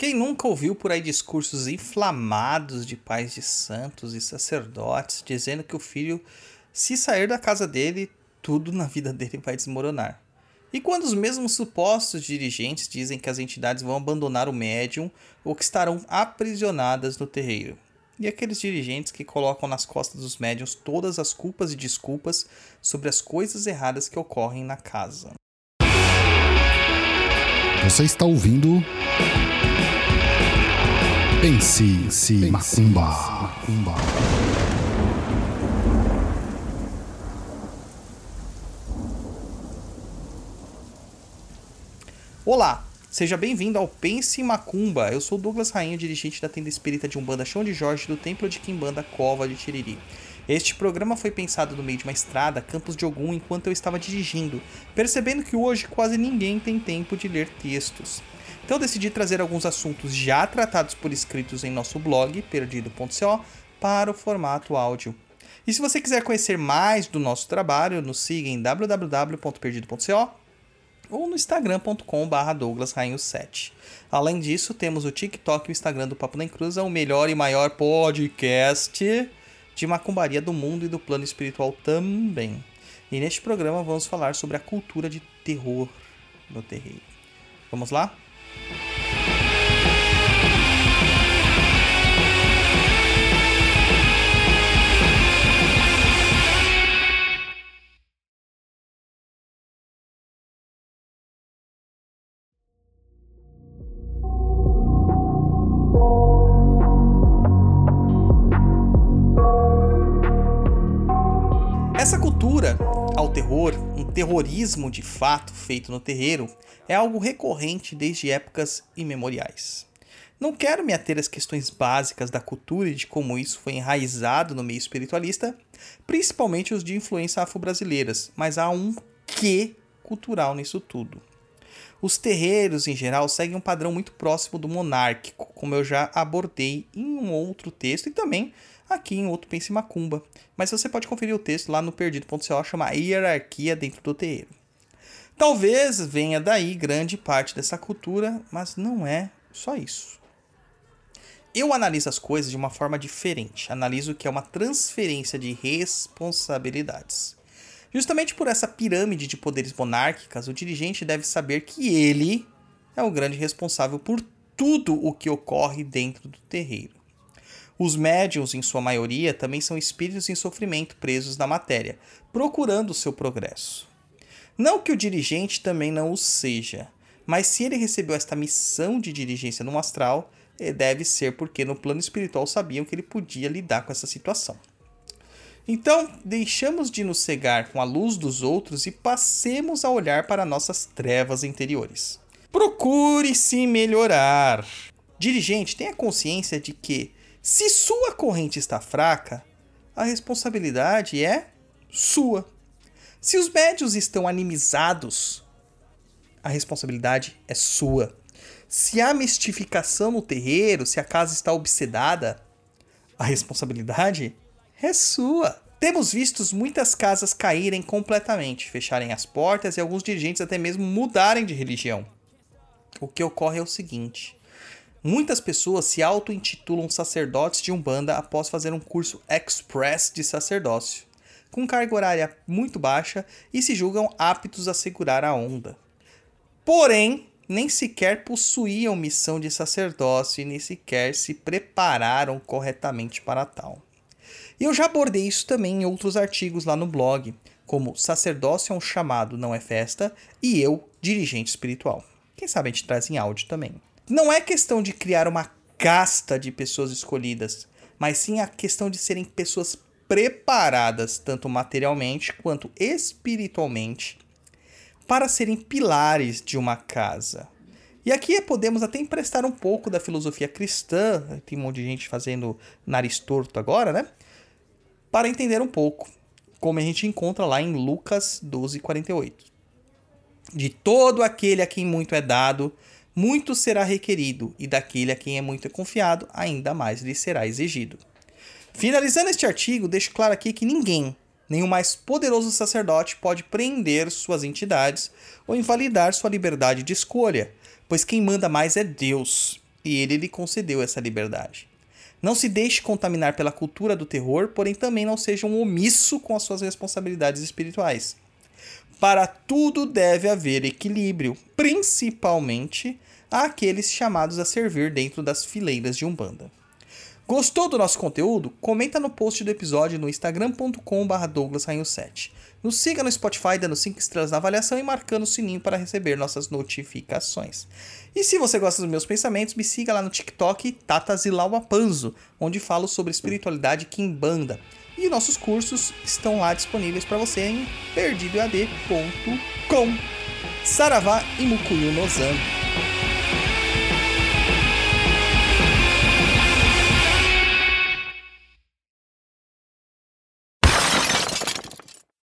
Quem nunca ouviu por aí discursos inflamados de pais de santos e sacerdotes dizendo que o filho, se sair da casa dele, tudo na vida dele vai desmoronar? E quando os mesmos supostos dirigentes dizem que as entidades vão abandonar o médium ou que estarão aprisionadas no terreiro? E aqueles dirigentes que colocam nas costas dos médiums todas as culpas e desculpas sobre as coisas erradas que ocorrem na casa? Você está ouvindo. Pense, Pense Macumba. Macumba. Olá, seja bem-vindo ao Pense Macumba. Eu sou Douglas Rainha, dirigente da tenda espírita de Umbanda Chão de Jorge do Templo de Quimbanda Cova de Tiriri. Este programa foi pensado no meio de uma estrada, Campos de Ogum, enquanto eu estava dirigindo, percebendo que hoje quase ninguém tem tempo de ler textos. Então eu decidi trazer alguns assuntos já tratados por escritos em nosso blog, perdido.co, para o formato áudio. E se você quiser conhecer mais do nosso trabalho, nos siga em www.perdido.co ou no instagram.com.br douglasrainho7. Além disso, temos o TikTok e o Instagram do Papo na Encruza, o melhor e maior podcast de macumbaria do mundo e do plano espiritual também. E neste programa vamos falar sobre a cultura de terror no terreiro. Vamos lá? Essa cultura ao terror, um terrorismo de fato feito no terreiro, é algo recorrente desde épocas imemoriais. Não quero me ater às questões básicas da cultura e de como isso foi enraizado no meio espiritualista, principalmente os de influência afro-brasileiras, mas há um quê cultural nisso tudo. Os terreiros, em geral, seguem um padrão muito próximo do monárquico, como eu já abordei em um outro texto e também aqui em outro Pense Macumba. Mas você pode conferir o texto lá no perdido.co, chama Hierarquia dentro do terreiro. Talvez venha daí grande parte dessa cultura, mas não é só isso. Eu analiso as coisas de uma forma diferente. Analiso que é uma transferência de responsabilidades. Justamente por essa pirâmide de poderes monárquicas, o dirigente deve saber que ele é o grande responsável por tudo o que ocorre dentro do terreiro. Os médiums, em sua maioria, também são espíritos em sofrimento presos na matéria, procurando o seu progresso. Não que o dirigente também não o seja, mas se ele recebeu esta missão de dirigência no astral, eh, deve ser porque no plano espiritual sabiam que ele podia lidar com essa situação. Então, deixamos de nos cegar com a luz dos outros e passemos a olhar para nossas trevas interiores. Procure se melhorar. Dirigente, tenha consciência de que, se sua corrente está fraca, a responsabilidade é sua. Se os médios estão animizados, a responsabilidade é sua. Se há mistificação no terreiro, se a casa está obsedada, a responsabilidade é sua. Temos visto muitas casas caírem completamente, fecharem as portas e alguns dirigentes até mesmo mudarem de religião. O que ocorre é o seguinte: muitas pessoas se auto-intitulam sacerdotes de Umbanda após fazer um curso express de sacerdócio, com carga horária muito baixa e se julgam aptos a segurar a onda. Porém, nem sequer possuíam missão de sacerdócio e nem sequer se prepararam corretamente para tal. E eu já abordei isso também em outros artigos lá no blog, como Sacerdócio é um chamado, não é festa, e eu, dirigente espiritual. Quem sabe a gente traz em áudio também. Não é questão de criar uma casta de pessoas escolhidas, mas sim a questão de serem pessoas preparadas, tanto materialmente quanto espiritualmente, para serem pilares de uma casa. E aqui podemos até emprestar um pouco da filosofia cristã, tem um monte de gente fazendo nariz torto agora, né? para entender um pouco, como a gente encontra lá em Lucas 12:48. De todo aquele a quem muito é dado, muito será requerido, e daquele a quem é muito confiado, ainda mais lhe será exigido. Finalizando este artigo, deixo claro aqui que ninguém, nem o mais poderoso sacerdote, pode prender suas entidades ou invalidar sua liberdade de escolha, pois quem manda mais é Deus. e ele lhe concedeu essa liberdade. Não se deixe contaminar pela cultura do terror, porém também não seja um omisso com as suas responsabilidades espirituais. Para tudo deve haver equilíbrio, principalmente àqueles chamados a servir dentro das fileiras de Umbanda. Gostou do nosso conteúdo? Comenta no post do episódio no instagram.com.br douglasrainho7. Nos siga no Spotify dando 5 estrelas na avaliação e marcando o sininho para receber nossas notificações. E se você gosta dos meus pensamentos, me siga lá no TikTok Tata Panzo, onde falo sobre espiritualidade Kimbanda. E nossos cursos estão lá disponíveis para você em perdidoead.com. Saravá e Mukuyu Nozan.